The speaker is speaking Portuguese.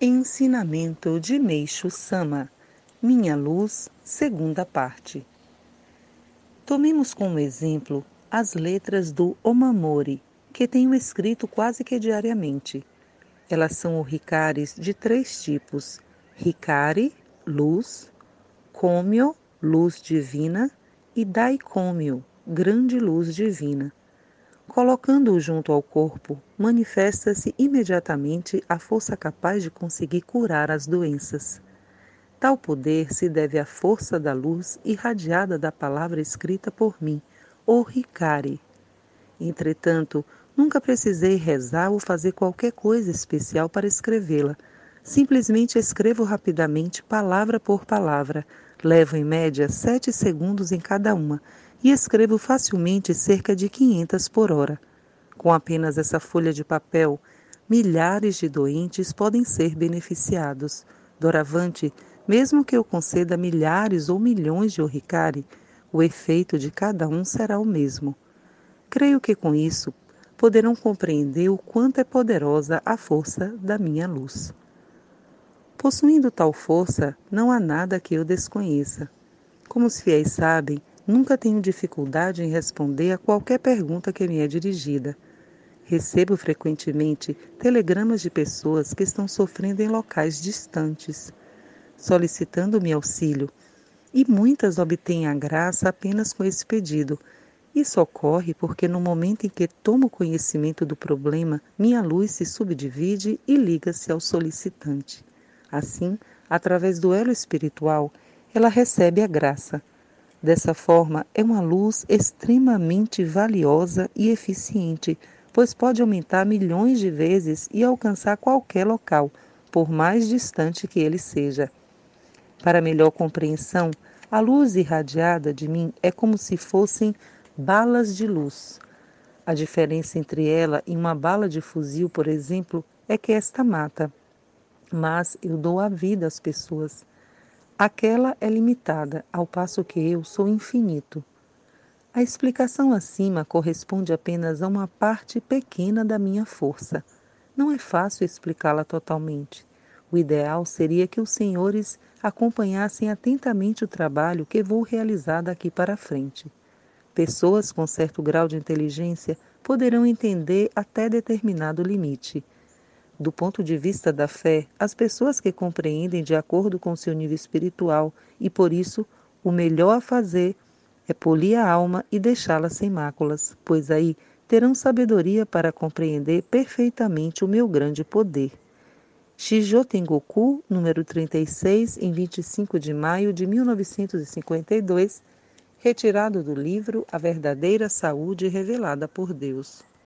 Ensinamento de Meixo Sama Minha Luz, segunda parte. Tomemos como exemplo as letras do Omamori, que tenho escrito quase que diariamente. Elas são orikares de três tipos: Hikari, luz, Komyo, luz divina, e Daikomyo, grande luz divina. Colocando-o junto ao corpo, manifesta-se imediatamente a força capaz de conseguir curar as doenças. Tal poder se deve à força da luz irradiada da palavra escrita por mim, o Ricari. Entretanto, nunca precisei rezar ou fazer qualquer coisa especial para escrevê-la. Simplesmente escrevo rapidamente, palavra por palavra. Levo em média sete segundos em cada uma e escrevo facilmente cerca de 500 por hora. Com apenas essa folha de papel, milhares de doentes podem ser beneficiados. Doravante, mesmo que eu conceda milhares ou milhões de oricari, o efeito de cada um será o mesmo. Creio que com isso poderão compreender o quanto é poderosa a força da minha luz. Possuindo tal força, não há nada que eu desconheça. Como os fiéis sabem, Nunca tenho dificuldade em responder a qualquer pergunta que me é dirigida. Recebo frequentemente telegramas de pessoas que estão sofrendo em locais distantes, solicitando-me auxílio, e muitas obtêm a graça apenas com esse pedido. Isso ocorre porque no momento em que tomo conhecimento do problema, minha luz se subdivide e liga-se ao solicitante. Assim, através do elo espiritual, ela recebe a graça Dessa forma, é uma luz extremamente valiosa e eficiente, pois pode aumentar milhões de vezes e alcançar qualquer local, por mais distante que ele seja. Para melhor compreensão, a luz irradiada de mim é como se fossem balas de luz. A diferença entre ela e uma bala de fuzil, por exemplo, é que esta mata. Mas eu dou a vida às pessoas. Aquela é limitada, ao passo que eu sou infinito. A explicação acima corresponde apenas a uma parte pequena da minha força. Não é fácil explicá-la totalmente. O ideal seria que os senhores acompanhassem atentamente o trabalho que vou realizar daqui para frente. Pessoas com certo grau de inteligência poderão entender até determinado limite do ponto de vista da fé, as pessoas que compreendem de acordo com seu nível espiritual e por isso o melhor a fazer é polir a alma e deixá-la sem máculas, pois aí terão sabedoria para compreender perfeitamente o meu grande poder. Shijo Tengoku, número 36, em 25 de maio de 1952, retirado do livro A Verdadeira Saúde Revelada por Deus.